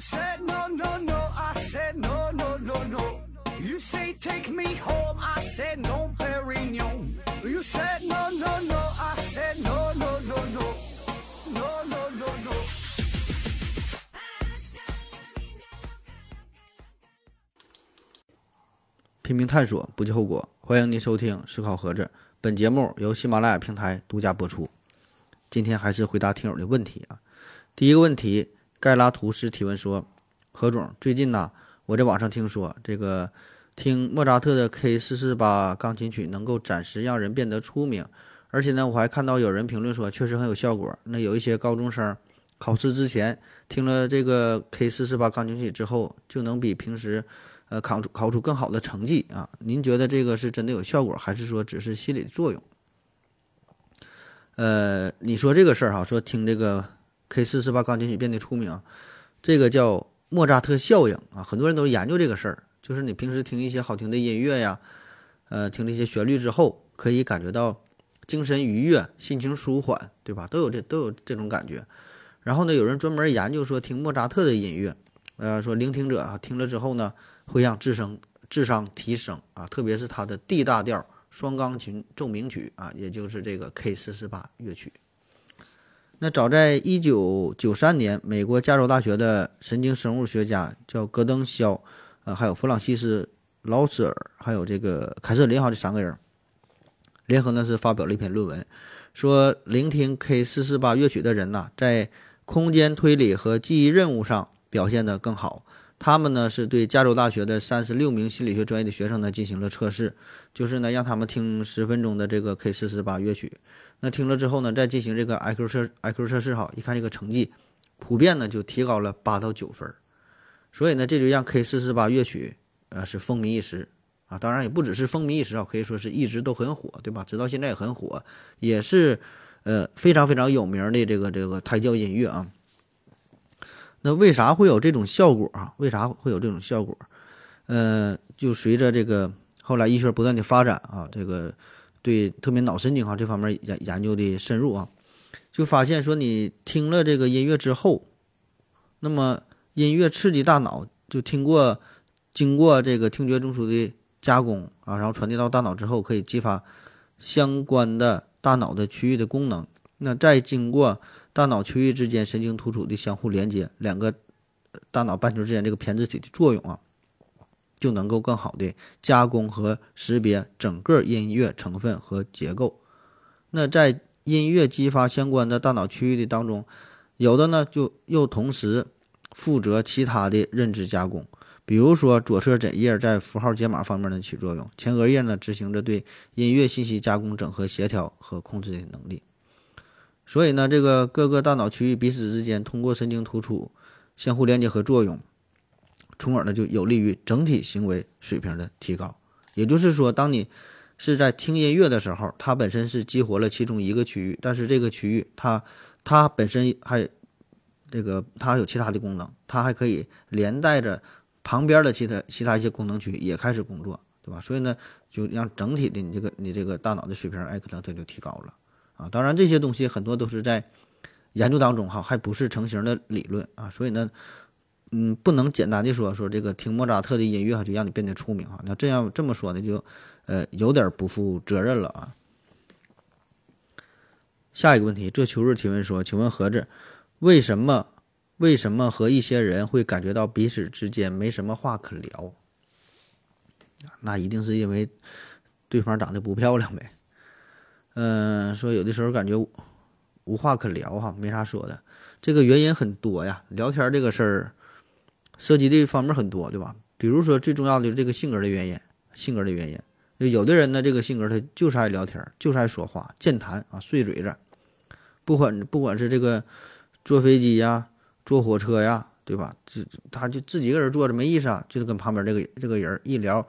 said no no no, I said no no no no. You say take me home, I said no, Perignon. You said no no no, I said no no no no, no no no no. 拼命探索，不计后果。欢迎您收听《思考盒子》，本节目由喜马拉雅平台独家播出。今天还是回答听友的问题啊。第一个问题，盖拉图斯提问说：“何总，最近呢，我在网上听说，这个听莫扎特的 K 四四八钢琴曲能够暂时让人变得出名，而且呢，我还看到有人评论说确实很有效果。那有一些高中生考试之前听了这个 K 四四八钢琴曲之后，就能比平时。”呃，考出考出更好的成绩啊？您觉得这个是真的有效果，还是说只是心理作用？呃，你说这个事儿哈，说听这个 K 四四八钢琴曲变得出名，这个叫莫扎特效应啊。很多人都研究这个事儿，就是你平时听一些好听的音乐呀，呃，听这些旋律之后，可以感觉到精神愉悦、心情舒缓，对吧？都有这都有这种感觉。然后呢，有人专门研究说，听莫扎特的音乐，呃，说聆听者啊，听了之后呢。会让智商智商提升啊，特别是他的 D 大调双钢琴奏鸣曲啊，也就是这个 K 四四八乐曲。那早在一九九三年，美国加州大学的神经生物学家叫戈登肖，呃，还有弗朗西斯劳斯尔，还有这个凯瑟琳哈这三个人联合呢是发表了一篇论文，说聆听 K 四四八乐曲的人呐，在空间推理和记忆任务上表现得更好。他们呢是对加州大学的三十六名心理学专业的学生呢进行了测试，就是呢让他们听十分钟的这个 K 四四八乐曲，那听了之后呢再进行这个 IQ 测 IQ 测试哈，一看这个成绩普遍呢就提高了八到九分，所以呢这就让 K 四四八乐曲呃是风靡一时啊，当然也不只是风靡一时啊，可以说是一直都很火，对吧？直到现在也很火，也是呃非常非常有名的这个这个胎教音乐啊。那为啥会有这种效果啊？为啥会有这种效果？呃，就随着这个后来医学不断的发展啊，这个对特别脑神经啊这方面研研究的深入啊，就发现说你听了这个音乐之后，那么音乐刺激大脑，就听过经过这个听觉中枢的加工啊，然后传递到大脑之后，可以激发相关的大脑的区域的功能。那再经过大脑区域之间神经突触的相互连接，两个大脑半球之间这个胼胝体的作用啊，就能够更好的加工和识别整个音乐成分和结构。那在音乐激发相关的大脑区域的当中，有的呢就又同时负责其他的认知加工，比如说左侧枕叶在符号解码方面的起作用，前额叶呢执行着对音乐信息加工、整合、协调和控制的能力。所以呢，这个各个大脑区域彼此之间通过神经突触相互连接和作用，从而呢就有利于整体行为水平的提高。也就是说，当你是在听音乐的时候，它本身是激活了其中一个区域，但是这个区域它它本身还这个它有其他的功能，它还可以连带着旁边的其他其他一些功能区也开始工作，对吧？所以呢，就让整体的你这个你这个大脑的水平，哎，可能它就提高了。啊，当然这些东西很多都是在研究当中哈，还不是成型的理论啊，所以呢，嗯，不能简单的说说这个听莫扎特的音乐哈就让你变得出名哈，那这样这么说呢，就呃有点不负责任了啊。下一个问题，这秋日提问说，请问盒子，为什么为什么和一些人会感觉到彼此之间没什么话可聊？那一定是因为对方长得不漂亮呗。嗯，说有的时候感觉无话可聊哈，没啥说的。这个原因很多呀，聊天这个事儿涉及的方面很多，对吧？比如说最重要的就是这个性格的原因，性格的原因，就有的人呢，这个性格他就是爱聊天，就是爱说话，健谈啊，碎嘴子。不管不管是这个坐飞机呀，坐火车呀，对吧？这他就自己一个人坐着没意思啊，就是跟旁边这个这个人一聊。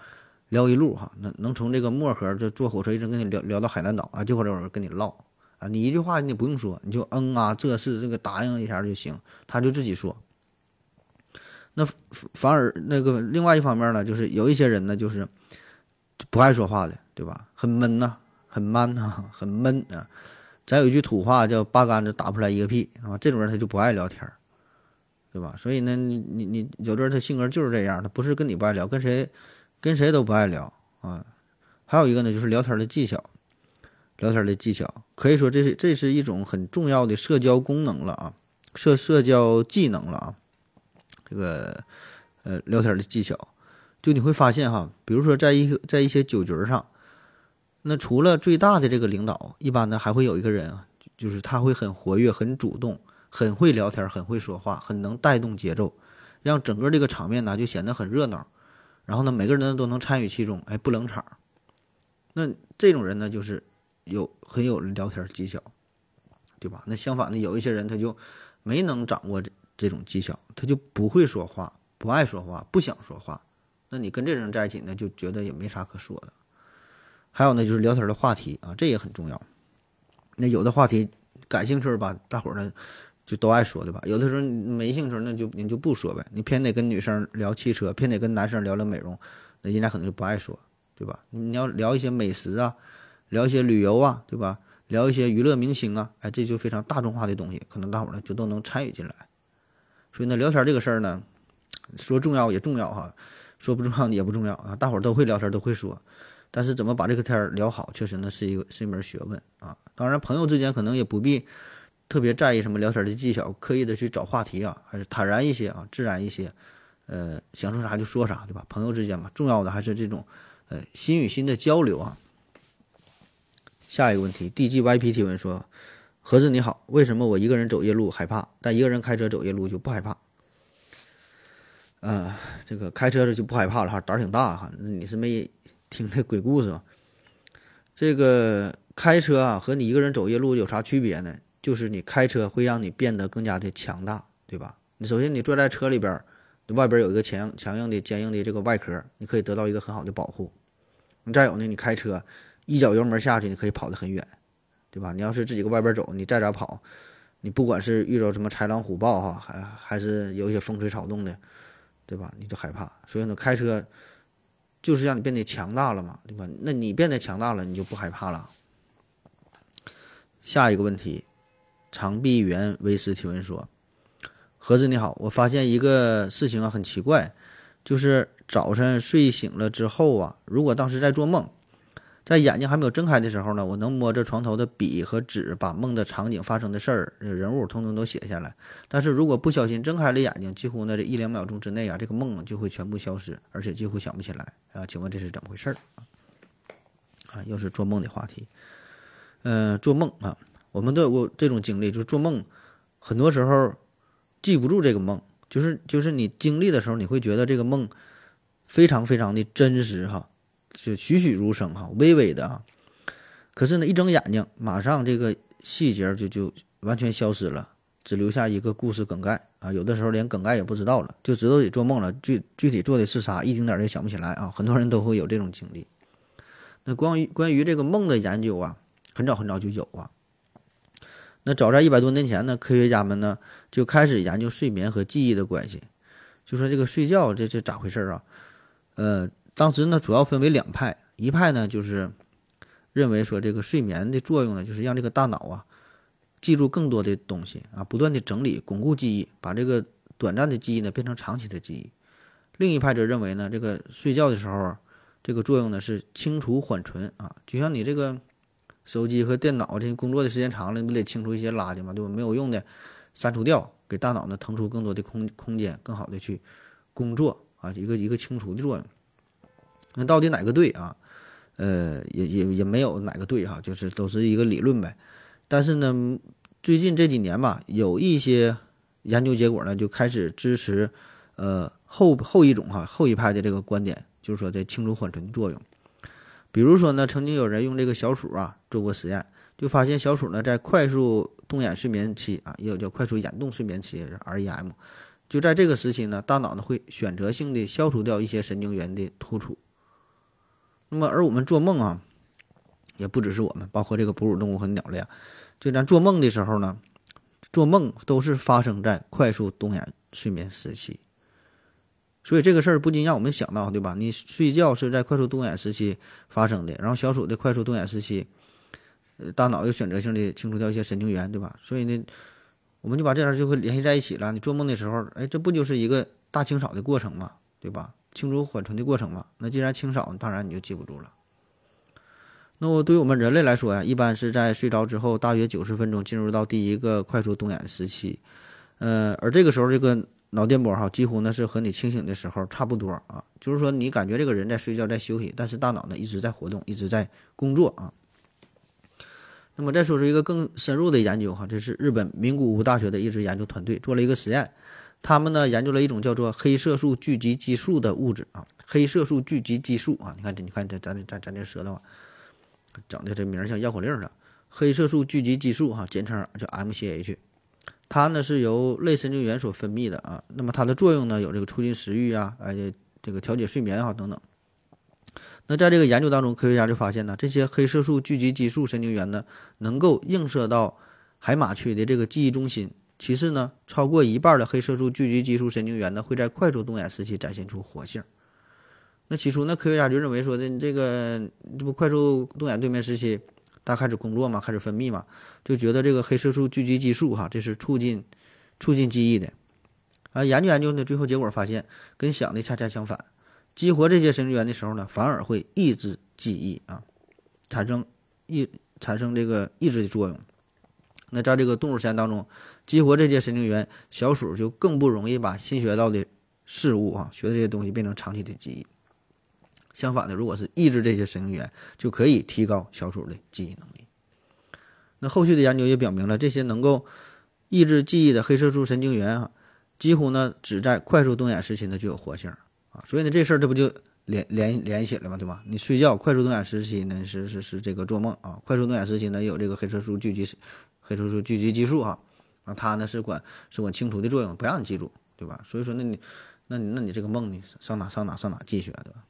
聊一路哈，能能从这个漠河就坐火车一直跟你聊聊到海南岛啊，就会儿跟你唠啊，你一句话你不用说，你就嗯啊，这是这个答应一下就行，他就自己说。那反而那个另外一方面呢，就是有一些人呢，就是不爱说话的，对吧？很闷呐，很闷呐，很闷啊。咱有一句土话叫“八竿子打不出来一个屁”啊，这种人他就不爱聊天。对吧？所以呢，你你你有的人他性格就是这样，他不是跟你不爱聊，跟谁跟谁都不爱聊啊。还有一个呢，就是聊天的技巧，聊天的技巧可以说这是这是一种很重要的社交功能了啊，社社交技能了啊。这个呃聊天的技巧，就你会发现哈，比如说在一个在一些酒局上，那除了最大的这个领导，一般呢还会有一个人，就是他会很活跃、很主动。很会聊天，很会说话，很能带动节奏，让整个这个场面呢就显得很热闹。然后呢，每个人都能参与其中，哎，不冷场。那这种人呢，就是有很有聊天技巧，对吧？那相反的，有一些人他就没能掌握这种技巧，他就不会说话，不爱说话，不想说话。那你跟这人在一起呢，就觉得也没啥可说的。还有呢，就是聊天的话题啊，这也很重要。那有的话题感兴趣吧，大伙呢。就都爱说对吧？有的时候没兴趣，那就你就不说呗。你偏得跟女生聊汽车，偏得跟男生聊聊美容，那人家可能就不爱说，对吧？你要聊一些美食啊，聊一些旅游啊，对吧？聊一些娱乐明星啊，哎，这就非常大众化的东西，可能大伙呢就都能参与进来。所以呢，聊天这个事儿呢，说重要也重要哈，说不重要也不重要啊。大伙儿都会聊天，都会说，但是怎么把这个天儿聊好，确实呢是一个是一门学问啊。当然，朋友之间可能也不必。特别在意什么聊天的技巧，刻意的去找话题啊，还是坦然一些啊，自然一些，呃，想说啥就说啥，对吧？朋友之间嘛，重要的还是这种，呃，心与心的交流啊。下一个问题，D G Y P 提问说：盒子你好，为什么我一个人走夜路害怕，但一个人开车走夜路就不害怕？呃，这个开车就不害怕了哈，胆儿挺大哈。你是没听那鬼故事吗？这个开车啊，和你一个人走夜路有啥区别呢？就是你开车会让你变得更加的强大，对吧？你首先你坐在车里边，外边有一个强强硬的、坚硬的这个外壳，你可以得到一个很好的保护。你再有呢，你开车一脚油门下去，你可以跑得很远，对吧？你要是自己搁外边走，你再咋跑，你不管是遇到什么豺狼虎豹哈，还还是有一些风吹草动的，对吧？你就害怕。所以呢，开车就是让你变得强大了嘛，对吧？那你变得强大了，你就不害怕了。下一个问题。长臂猿维斯提问说：“盒子你好，我发现一个事情啊，很奇怪，就是早晨睡醒了之后啊，如果当时在做梦，在眼睛还没有睁开的时候呢，我能摸着床头的笔和纸，把梦的场景、发生的事儿、人物通通都写下来。但是如果不小心睁开了眼睛，几乎呢这一两秒钟之内啊，这个梦就会全部消失，而且几乎想不起来啊。请问这是怎么回事儿？啊，又是做梦的话题。嗯，做梦啊。”我们都有过这种经历，就是做梦，很多时候记不住这个梦，就是就是你经历的时候，你会觉得这个梦非常非常的真实哈，就栩栩如生哈，微微的啊。可是呢，一睁眼睛，马上这个细节就就完全消失了，只留下一个故事梗概啊。有的时候连梗概也不知道了，就知道你做梦了，具具体做的是啥，一丁点儿也想不起来啊。很多人都会有这种经历。那关于关于这个梦的研究啊，很早很早就有啊。那早在一百多年前呢，科学家们呢就开始研究睡眠和记忆的关系，就说这个睡觉这这咋回事啊？呃，当时呢主要分为两派，一派呢就是认为说这个睡眠的作用呢就是让这个大脑啊记住更多的东西啊，不断的整理巩固记忆，把这个短暂的记忆呢变成长期的记忆。另一派则认为呢，这个睡觉的时候这个作用呢是清除缓存啊，就像你这个。手机和电脑这工作的时间长了，你不得清除一些垃圾嘛，对吧？没有用的删除掉，给大脑呢腾出更多的空空间，更好的去工作啊，一个一个清除的作用。那到底哪个对啊？呃，也也也没有哪个对哈，就是都是一个理论呗。但是呢，最近这几年吧，有一些研究结果呢，就开始支持呃后后一种哈后一派的这个观点，就是说在清除缓存的作用。比如说呢，曾经有人用这个小鼠啊做过实验，就发现小鼠呢在快速动眼睡眠期啊，也有叫快速眼动睡眠期 （REM），就在这个时期呢，大脑呢会选择性的消除掉一些神经元的突触。那么，而我们做梦啊，也不只是我们，包括这个哺乳动物和鸟类啊，就咱做梦的时候呢，做梦都是发生在快速动眼睡眠时期。所以这个事儿不禁让我们想到，对吧？你睡觉是在快速动眼时期发生的，然后小鼠的快速动眼时期，呃，大脑又选择性的清除掉一些神经元，对吧？所以呢，我们就把这样就会联系在一起了。你做梦的时候，哎，这不就是一个大清扫的过程嘛，对吧？清除缓存的过程嘛。那既然清扫，当然你就记不住了。那么对于我们人类来说呀，一般是在睡着之后大约九十分钟进入到第一个快速动眼时期，呃，而这个时候这个脑电波哈，几乎呢是和你清醒的时候差不多啊，就是说你感觉这个人在睡觉在休息，但是大脑呢一直在活动，一直在工作啊。那么再说出一个更深入的研究哈，这是日本名古屋大学的一支研究团队做了一个实验，他们呢研究了一种叫做黑色素聚集激素的物质啊，黑色素聚集激素啊，你看这你看这咱咱咱这舌头啊。整的这名像绕口令似的，黑色素聚集激素哈，简称叫 MCH，它呢是由类神经元所分泌的啊。那么它的作用呢有这个促进食欲啊，哎这个调节睡眠哈等等。那在这个研究当中，科学家就发现呢，这些黑色素聚集激素神经元呢能够映射到海马区的这个记忆中心。其次呢，超过一半的黑色素聚集激素神经元呢会在快速动眼时期展现出活性。那起初，呢科学家就认为说的这个这不快速动眼对面时期，它开始工作嘛，开始分泌嘛，就觉得这个黑色素聚集激素哈，这是促进促进记忆的啊。研究研究呢，最后结果发现跟想的恰恰相反，激活这些神经元的时候呢，反而会抑制记忆啊，产生抑产生这个抑制的作用。那在这个动物实验当中，激活这些神经元，小鼠就更不容易把新学到的事物啊，学的这些东西变成长期的记忆。相反的，如果是抑制这些神经元，就可以提高小鼠的记忆能力。那后续的研究也表明了，这些能够抑制记忆的黑色素神经元啊，几乎呢只在快速动眼时期呢具有活性啊。所以呢，这事儿这不就连连联系了嘛，对吧？你睡觉快速动眼时期呢是是是这个做梦啊，快速动眼时期呢有这个黑色素聚集黑色素聚集激素哈啊，它呢是管是管清除的作用，不让你记住，对吧？所以说，那你那你那你这个梦你上哪上哪上哪记去啊，对吧？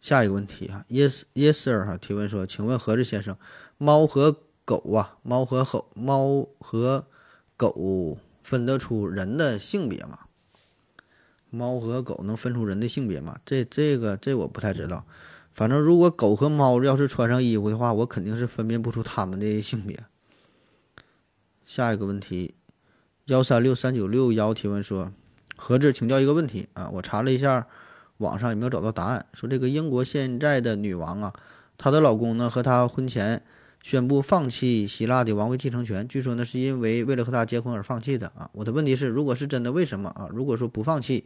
下一个问题啊，Yes Yes Sir 哈提问说，请问何志先生，猫和狗啊，猫和狗，猫和狗分得出人的性别吗？猫和狗能分出人的性别吗？这这个这我不太知道，反正如果狗和猫要是穿上衣服的话，我肯定是分辨不出它们的性别。下一个问题，幺三六三九六幺提问说，何志请教一个问题啊，我查了一下。网上有没有找到答案？说这个英国现在的女王啊，她的老公呢和她婚前宣布放弃希腊的王位继承权，据说呢是因为为了和他结婚而放弃的啊。我的问题是，如果是真的，为什么啊？如果说不放弃，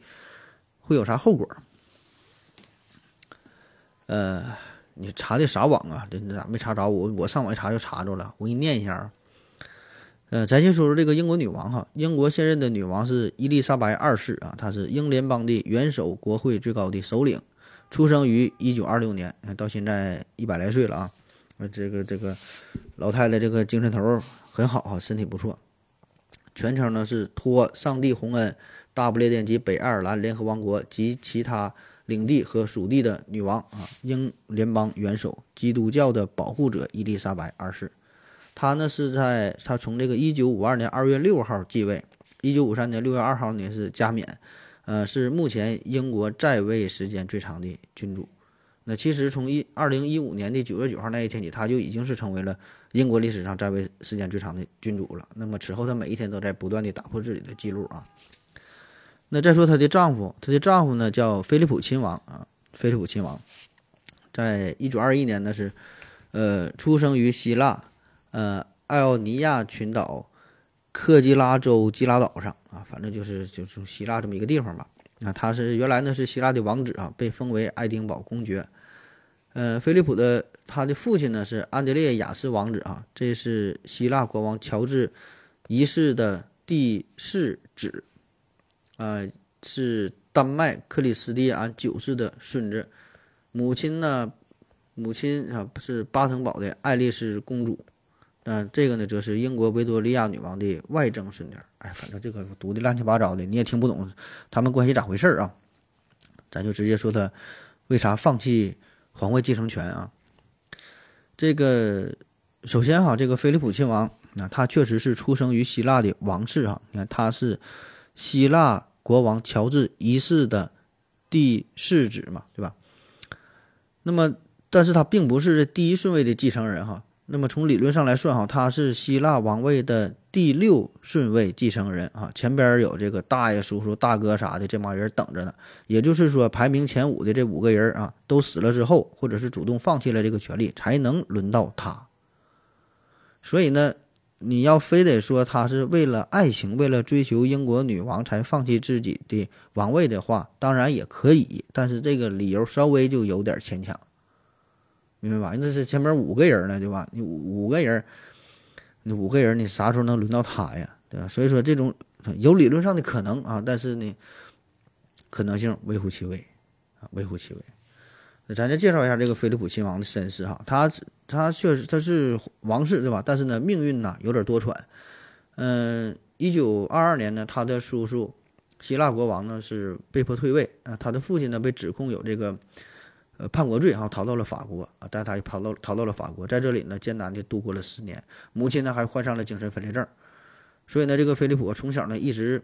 会有啥后果？呃，你查的啥网啊？这这咋没查着？我我上网一查就查着了，我给你念一下啊。呃，咱先说说这个英国女王哈，英国现任的女王是伊丽莎白二世啊，她是英联邦的元首，国会最高的首领，出生于一九二六年，到现在一百来岁了啊，啊，这个这个老太太这个精神头很好哈，身体不错，全称呢是托上帝洪恩，大不列颠及北爱尔兰联合王国及其他领地和属地的女王啊，英联邦元首，基督教的保护者伊丽莎白二世。他呢是在他从这个一九五二年二月六号继位，一九五三年六月二号呢是加冕，呃，是目前英国在位时间最长的君主。那其实从一二零一五年的九月九号那一天起，他就已经是成为了英国历史上在位时间最长的君主了。那么此后他每一天都在不断的打破自己的记录啊。那再说她的丈夫，她的丈夫呢叫菲利普亲王啊，菲利普亲王，在一九二一年呢是，呃，出生于希腊。呃，艾奥尼亚群岛，克基拉州基拉岛上啊，反正就是就是希腊这么一个地方吧。啊，他是原来呢是希腊的王子啊，被封为爱丁堡公爵。呃，菲利普的他的父亲呢是安德烈亚斯王子啊，这是希腊国王乔治一世的第四子，啊，是丹麦克里斯蒂安九世的孙子。母亲呢，母亲啊是巴腾堡的爱丽丝公主。嗯，这个呢，则是英国维多利亚女王的外曾孙女。哎，反正这个读的乱七八糟的，你也听不懂他们关系咋回事啊？咱就直接说他为啥放弃皇位继承权啊？这个首先哈，这个菲利普亲王啊，他确实是出生于希腊的王室哈。你看，他是希腊国王乔治一世的第四子嘛，对吧？那么，但是他并不是第一顺位的继承人哈。那么从理论上来算哈，他是希腊王位的第六顺位继承人啊，前边有这个大爷、叔叔、大哥啥的这帮人等着呢。也就是说，排名前五的这五个人啊，都死了之后，或者是主动放弃了这个权利，才能轮到他。所以呢，你要非得说他是为了爱情、为了追求英国女王才放弃自己的王位的话，当然也可以，但是这个理由稍微就有点牵强。明白吧？那是前面五个人呢，对吧？你五五个人，你五个人，你啥时候能轮到他呀？对吧？所以说这种有理论上的可能啊，但是呢，可能性微乎其微啊，微乎其微。那咱就介绍一下这个菲利普亲王的身世哈，他他确实他是王室对吧？但是呢，命运呢有点多舛。嗯，一九二二年呢，他的叔叔希腊国王呢是被迫退位啊，他的父亲呢被指控有这个。呃，叛国罪哈，逃到了法国啊，但他又跑到逃到了法国，在这里呢，艰难的度过了十年。母亲呢，还患上了精神分裂症，所以呢，这个菲利普从小呢，一直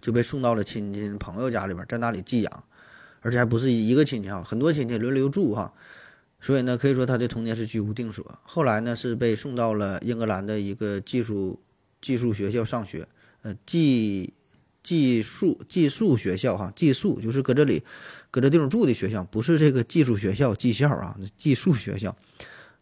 就被送到了亲戚朋友家里边，在那里寄养，而且还不是一个亲戚啊，很多亲戚轮流住哈，所以呢，可以说他的童年是居无定所。后来呢，是被送到了英格兰的一个技术技术学校上学，呃，技。寄宿寄宿学校哈，寄宿就是搁这里，搁这地方住的学校，不是这个寄宿学校、技校啊，寄宿学校。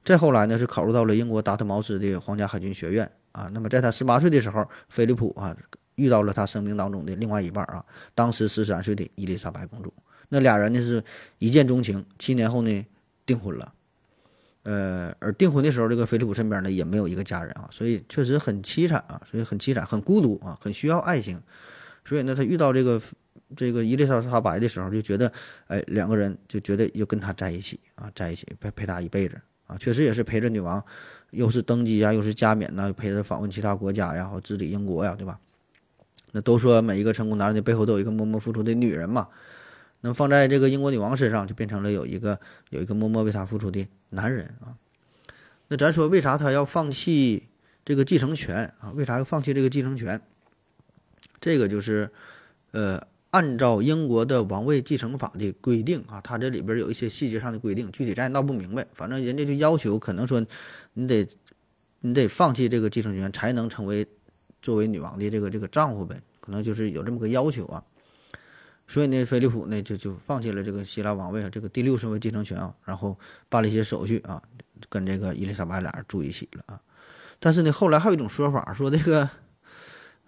再后来呢，是考入到了英国达特茅斯的皇家海军学院啊。那么在他十八岁的时候，菲利普啊遇到了他生命当中的另外一半啊，当时十三岁的伊丽莎白公主。那俩人呢是一见钟情，七年后呢订婚了。呃，而订婚的时候，这个菲利普身边呢也没有一个家人啊，所以确实很凄惨啊，所以很凄惨，很孤独啊，很需要爱情。所以呢，他遇到这个这个伊丽莎白的时候，就觉得，哎，两个人就觉得要跟他在一起啊，在一起陪陪他一辈子啊，确实也是陪着女王，又是登基啊，又是加冕呐，陪着访问其他国家呀，或治理英国呀，对吧？那都说每一个成功男人的背后都有一个默默付出的女人嘛，那放在这个英国女王身上，就变成了有一个有一个默默为她付出的男人啊。那咱说为啥他要放弃这个继承权啊？为啥要放弃这个继承权？这个就是，呃，按照英国的王位继承法的规定啊，它这里边有一些细节上的规定，具体咱也闹不明白。反正人家就要求，可能说你得你得放弃这个继承权，才能成为作为女王的这个这个丈夫呗，可能就是有这么个要求啊。所以呢，菲利普呢就就放弃了这个希腊王位啊，这个第六顺位继承权啊，然后办了一些手续啊，跟这个伊丽莎白俩人住一起了啊。但是呢，后来还有一种说法，说这个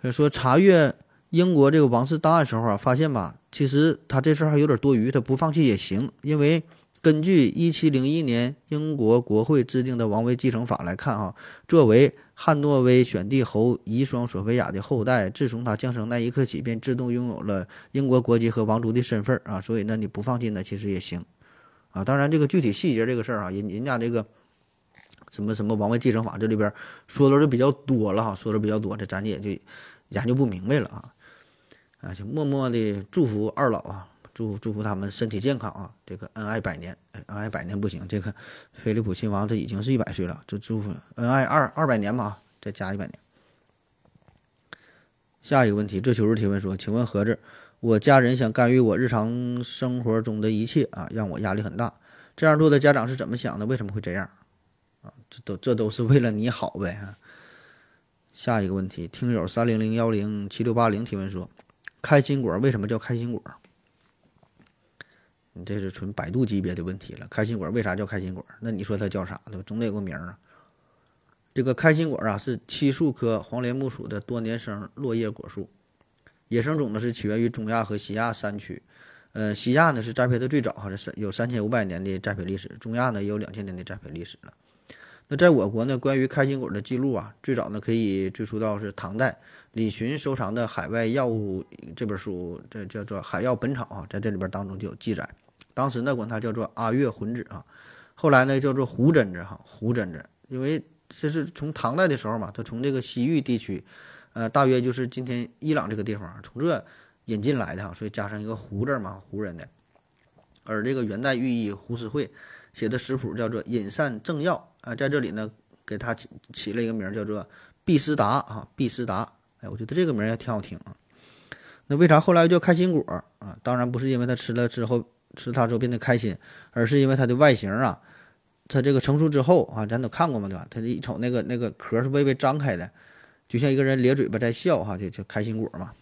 说查阅。英国这个王室档案时候啊，发现吧，其实他这事儿还有点多余，他不放弃也行。因为根据一七零一年英国国会制定的王位继承法来看啊，作为汉诺威选帝侯遗孀索菲亚的后代，自从他降生那一刻起，便自动拥有了英国国籍和王族的身份啊。所以呢，你不放弃呢，其实也行啊。当然，这个具体细节这个事儿啊，人人家这个什么什么王位继承法这里边说的就比较多了哈，说的比较多，这咱也就研究不明白了啊。啊，就默默的祝福二老啊，祝祝福他们身体健康啊，这个恩爱百年。恩爱百年不行，这个菲利普亲王他已经是一百岁了，就祝福恩爱二二百年吧，再加一百年。下一个问题，这求助提问说，请问盒子，我家人想干预我日常生活中的一切啊，让我压力很大。这样做的家长是怎么想的？为什么会这样？这都这都是为了你好呗。下一个问题，听友三零零幺零七六八零提问说。开心果为什么叫开心果？你这是纯百度级别的问题了。开心果为啥叫开心果？那你说它叫啥的？总得有个名儿啊。这个开心果啊，是漆树科黄连木属的多年生落叶果树，野生种呢是起源于中亚和西亚山区。呃，西亚呢是栽培的最早，哈，是有三千五百年的栽培历史；中亚呢也有两千年的栽培历史了。那在我国呢，关于开心果的记录啊，最早呢可以追溯到是唐代李寻收藏的《海外药物》这本书，这叫做《海药本草》啊，在这里边当中就有记载。当时呢管它叫做阿月魂子啊，后来呢叫做胡榛子哈，胡榛子，因为这是从唐代的时候嘛，它从这个西域地区，呃，大约就是今天伊朗这个地方，从这引进来的哈，所以加上一个胡字嘛，胡人的。而这个元代御医胡思慧写的食谱叫做《饮膳正要》。啊，在这里呢，给他起起了一个名叫做毕斯达啊，毕斯达。哎，我觉得这个名也挺好听啊。那为啥后来又叫开心果啊？当然不是因为他吃了之后吃它之后变得开心，而是因为它的外形啊，它这个成熟之后啊，咱都看过嘛，对吧？它一瞅那个那个壳是微微张开的，就像一个人咧嘴巴在笑哈，就就开心果嘛。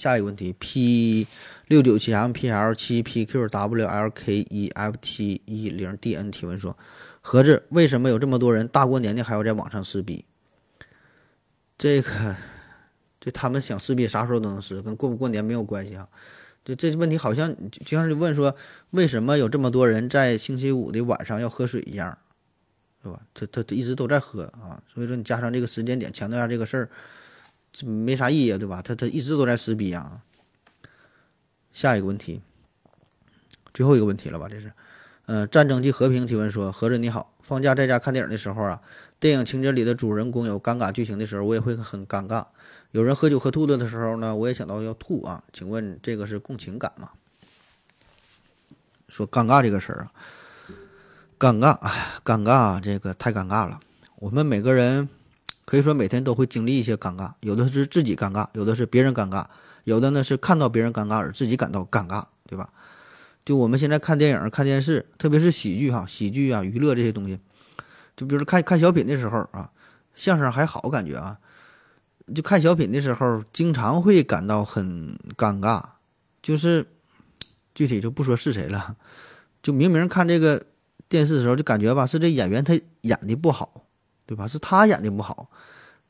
下一个问题，P 六九七 M P L 七 P Q W L K E F T 一零 D N 提问说：盒子为什么有这么多人大过年的还要在网上撕逼？这个，这他们想撕逼啥时候都能撕，跟过不过年没有关系啊。就这问题好像就像是问说，为什么有这么多人在星期五的晚上要喝水一样，对吧？他他他一直都在喝啊，所以说你加上这个时间点，强调一下这个事儿，这没啥意义，对吧？他他一直都在撕逼啊。下一个问题，最后一个问题了吧？这是，呃，战争即和平提问说，何子你好，放假在家看电影的时候啊，电影情节里的主人公有尴尬剧情的时候，我也会很尴尬。有人喝酒喝吐了的时候呢，我也想到要吐啊。请问这个是共情感吗？说尴尬这个事儿啊，尴尬，尴尬，这个太尴尬了。我们每个人可以说每天都会经历一些尴尬，有的是自己尴尬，有的是别人尴尬，有的呢是看到别人尴尬而自己感到尴尬，对吧？就我们现在看电影、看电视，特别是喜剧哈，喜剧啊、娱乐这些东西，就比如看看小品的时候啊，相声还好感觉啊。就看小品的时候，经常会感到很尴尬，就是具体就不说是谁了，就明明看这个电视的时候，就感觉吧是这演员他演的不好，对吧？是他演的不好，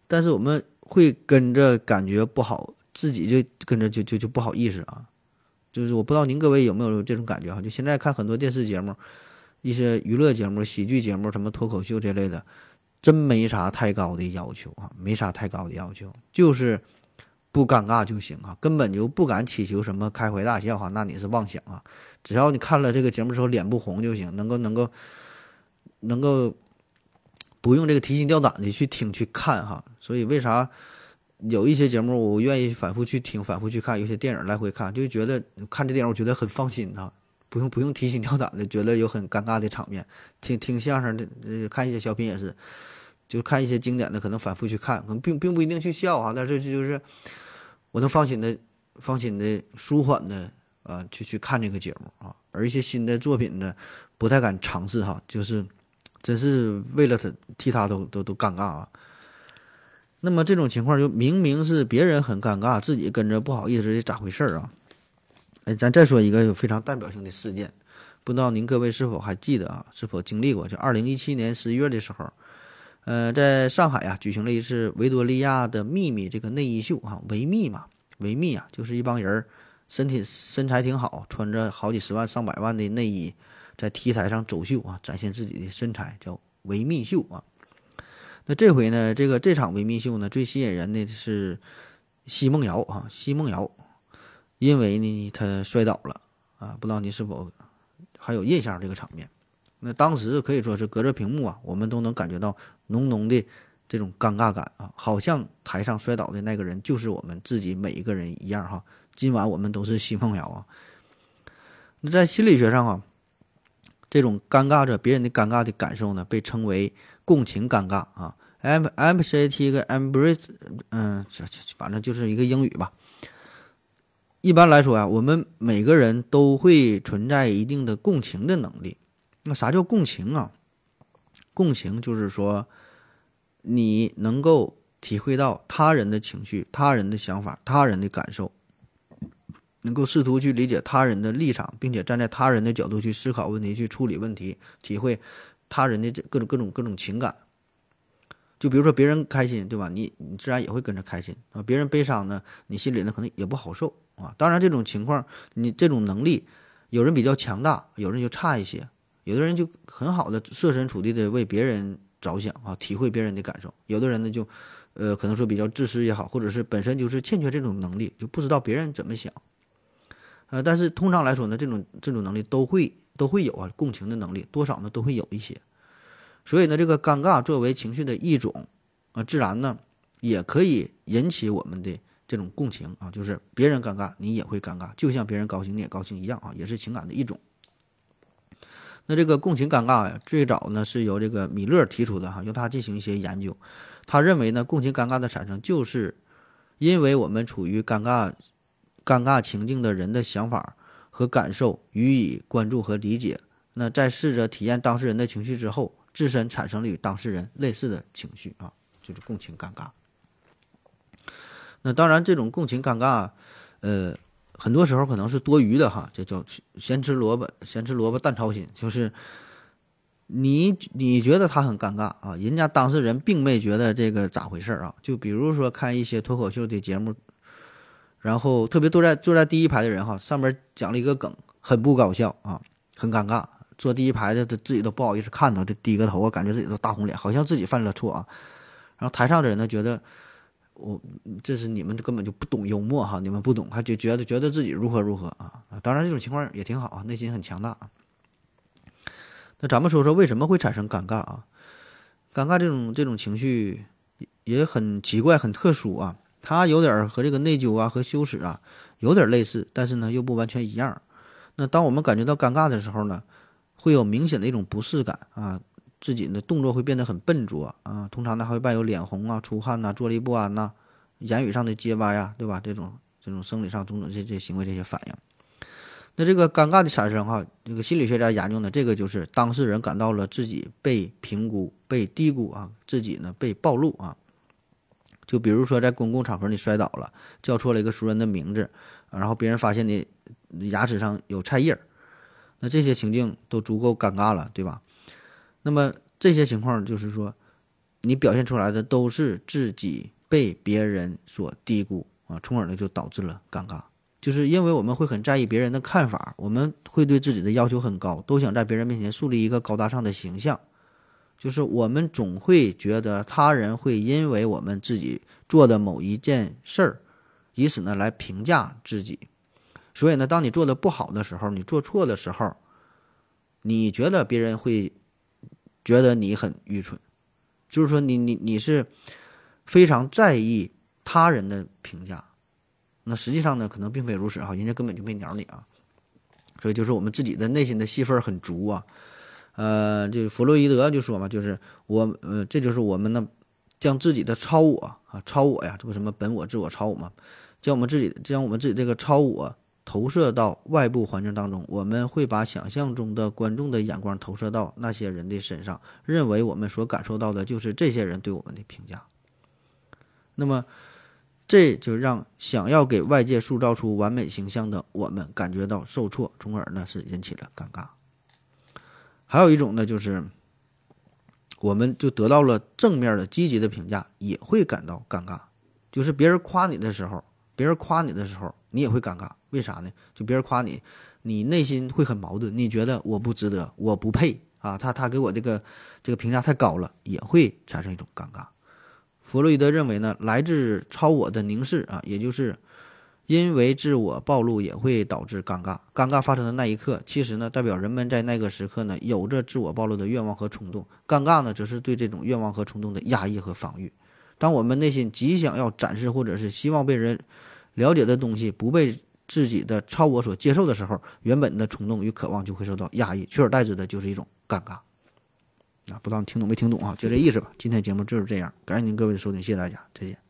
但是我们会跟着感觉不好，自己就跟着就就就不好意思啊。就是我不知道您各位有没有这种感觉哈？就现在看很多电视节目，一些娱乐节目、喜剧节目，什么脱口秀这类的。真没啥太高的要求啊，没啥太高的要求，就是不尴尬就行啊，根本就不敢祈求什么开怀大笑哈，那你是妄想啊。只要你看了这个节目之后脸不红就行，能够能够能够不用这个提心吊胆的去听去看哈。所以为啥有一些节目我愿意反复去听、反复去看，有些电影来回看，就觉得看这电影我觉得很放心啊，不用不用提心吊胆的，觉得有很尴尬的场面。听听相声的，看一些小品也是。就看一些经典的，可能反复去看，可能并并不一定去笑啊，但是就是我能放心的、放心的、舒缓的啊，去去看这个节目啊。而一些新的作品呢，不太敢尝试哈，就是真是为了他替他都都都尴尬啊。那么这种情况，就明明是别人很尴尬，自己跟着不好意思，这咋回事儿啊？哎，咱再说一个有非常代表性的事件，不知道您各位是否还记得啊？是否经历过？就二零一七年十一月的时候。呃，在上海呀，举行了一次维多利亚的秘密这个内衣秀哈，维密嘛，维密啊，就是一帮人身体身材挺好，穿着好几十万上百万的内衣，在 T 台上走秀啊，展现自己的身材，叫维密秀啊。那这回呢，这个这场维密秀呢，最吸引人的是奚梦瑶啊，奚梦瑶，因为呢，她摔倒了啊，不知道你是否还有印象这个场面？那当时可以说是隔着屏幕啊，我们都能感觉到浓浓的这种尴尬感啊，好像台上摔倒的那个人就是我们自己每一个人一样哈。今晚我们都是奚梦瑶啊。那在心理学上啊，这种尴尬着别人的尴尬的感受呢，被称为共情尴尬啊。M M C T 跟 Embrace，嗯，反正就是一个英语吧。一般来说啊，我们每个人都会存在一定的共情的能力。那啥叫共情啊？共情就是说，你能够体会到他人的情绪、他人的想法、他人的感受，能够试图去理解他人的立场，并且站在他人的角度去思考问题、去处理问题，体会他人的各种各种各种情感。就比如说别人开心，对吧？你你自然也会跟着开心啊。别人悲伤呢，你心里呢可能也不好受啊。当然，这种情况，你这种能力，有人比较强大，有人就差一些。有的人就很好的设身处地的为别人着想啊，体会别人的感受；有的人呢就，呃，可能说比较自私也好，或者是本身就是欠缺这种能力，就不知道别人怎么想。呃，但是通常来说呢，这种这种能力都会都会有啊，共情的能力多少呢都会有一些。所以呢，这个尴尬作为情绪的一种啊，自然呢也可以引起我们的这种共情啊，就是别人尴尬你也会尴尬，就像别人高兴你也高兴一样啊，也是情感的一种。那这个共情尴尬呀，最早呢是由这个米勒提出的哈，由他进行一些研究。他认为呢，共情尴尬的产生，就是因为我们处于尴尬、尴尬情境的人的想法和感受予以关注和理解，那在试着体验当事人的情绪之后，自身产生了与当事人类似的情绪啊，就是共情尴尬。那当然，这种共情尴尬，呃，很多时候可能是多余的哈，这叫咸吃萝卜咸吃萝卜淡操心，就是你你觉得他很尴尬啊，人家当事人并没觉得这个咋回事啊。就比如说看一些脱口秀的节目，然后特别坐在坐在第一排的人哈，上面讲了一个梗，很不搞笑啊，很尴尬。坐第一排的，他自己都不好意思看他，就低个头啊，感觉自己都大红脸，好像自己犯了错啊。然后台上的人呢，觉得我这是你们根本就不懂幽默哈，你们不懂，还就觉得觉得自己如何如何啊！当然这种情况也挺好啊，内心很强大啊。那咱们说说为什么会产生尴尬啊？尴尬这种这种情绪也很奇怪，很特殊啊。它有点和这个内疚啊和羞耻啊有点类似，但是呢又不完全一样。那当我们感觉到尴尬的时候呢？会有明显的一种不适感啊，自己的动作会变得很笨拙啊，通常呢还会伴有脸红啊、出汗呐、坐立不安呐、言语上的结巴呀，对吧？这种这种生理上种种这这行为这些反应，那这个尴尬的产生哈，这个心理学家研究呢，这个就是当事人感到了自己被评估、被低估啊，自己呢被暴露啊。就比如说在公共场合你摔倒了，叫错了一个熟人的名字，然后别人发现你牙齿上有菜叶儿。那这些情境都足够尴尬了，对吧？那么这些情况就是说，你表现出来的都是自己被别人所低估啊，从而呢就导致了尴尬。就是因为我们会很在意别人的看法，我们会对自己的要求很高，都想在别人面前树立一个高大上的形象。就是我们总会觉得他人会因为我们自己做的某一件事儿，以此呢来评价自己。所以呢，当你做的不好的时候，你做错的时候，你觉得别人会觉得你很愚蠢，就是说你你你是非常在意他人的评价，那实际上呢，可能并非如此哈，人家根本就没鸟你啊。所以就是我们自己的内心的戏份很足啊，呃，就弗洛伊德就说嘛，就是我呃，这就是我们呢将自己的超我啊，超我呀，这不什么本我、自我、超我嘛，将我们自己将我们自己这个超我。投射到外部环境当中，我们会把想象中的观众的眼光投射到那些人的身上，认为我们所感受到的就是这些人对我们的评价。那么，这就让想要给外界塑造出完美形象的我们感觉到受挫，从而呢是引起了尴尬。还有一种呢，就是我们就得到了正面的积极的评价，也会感到尴尬。就是别人夸你的时候，别人夸你的时候。你也会尴尬，为啥呢？就别人夸你，你内心会很矛盾，你觉得我不值得，我不配啊，他他给我这个这个评价太高了，也会产生一种尴尬。弗洛伊德认为呢，来自超我的凝视啊，也就是因为自我暴露也会导致尴尬。尴尬发生的那一刻，其实呢，代表人们在那个时刻呢，有着自我暴露的愿望和冲动。尴尬呢，则是对这种愿望和冲动的压抑和防御。当我们内心极想要展示，或者是希望被人。了解的东西不被自己的超我所接受的时候，原本的冲动与渴望就会受到压抑，取而代之的就是一种尴尬。啊，不知道你听懂没听懂啊？就这意思吧。今天节目就是这样，感谢您各位的收听，谢谢大家，再见。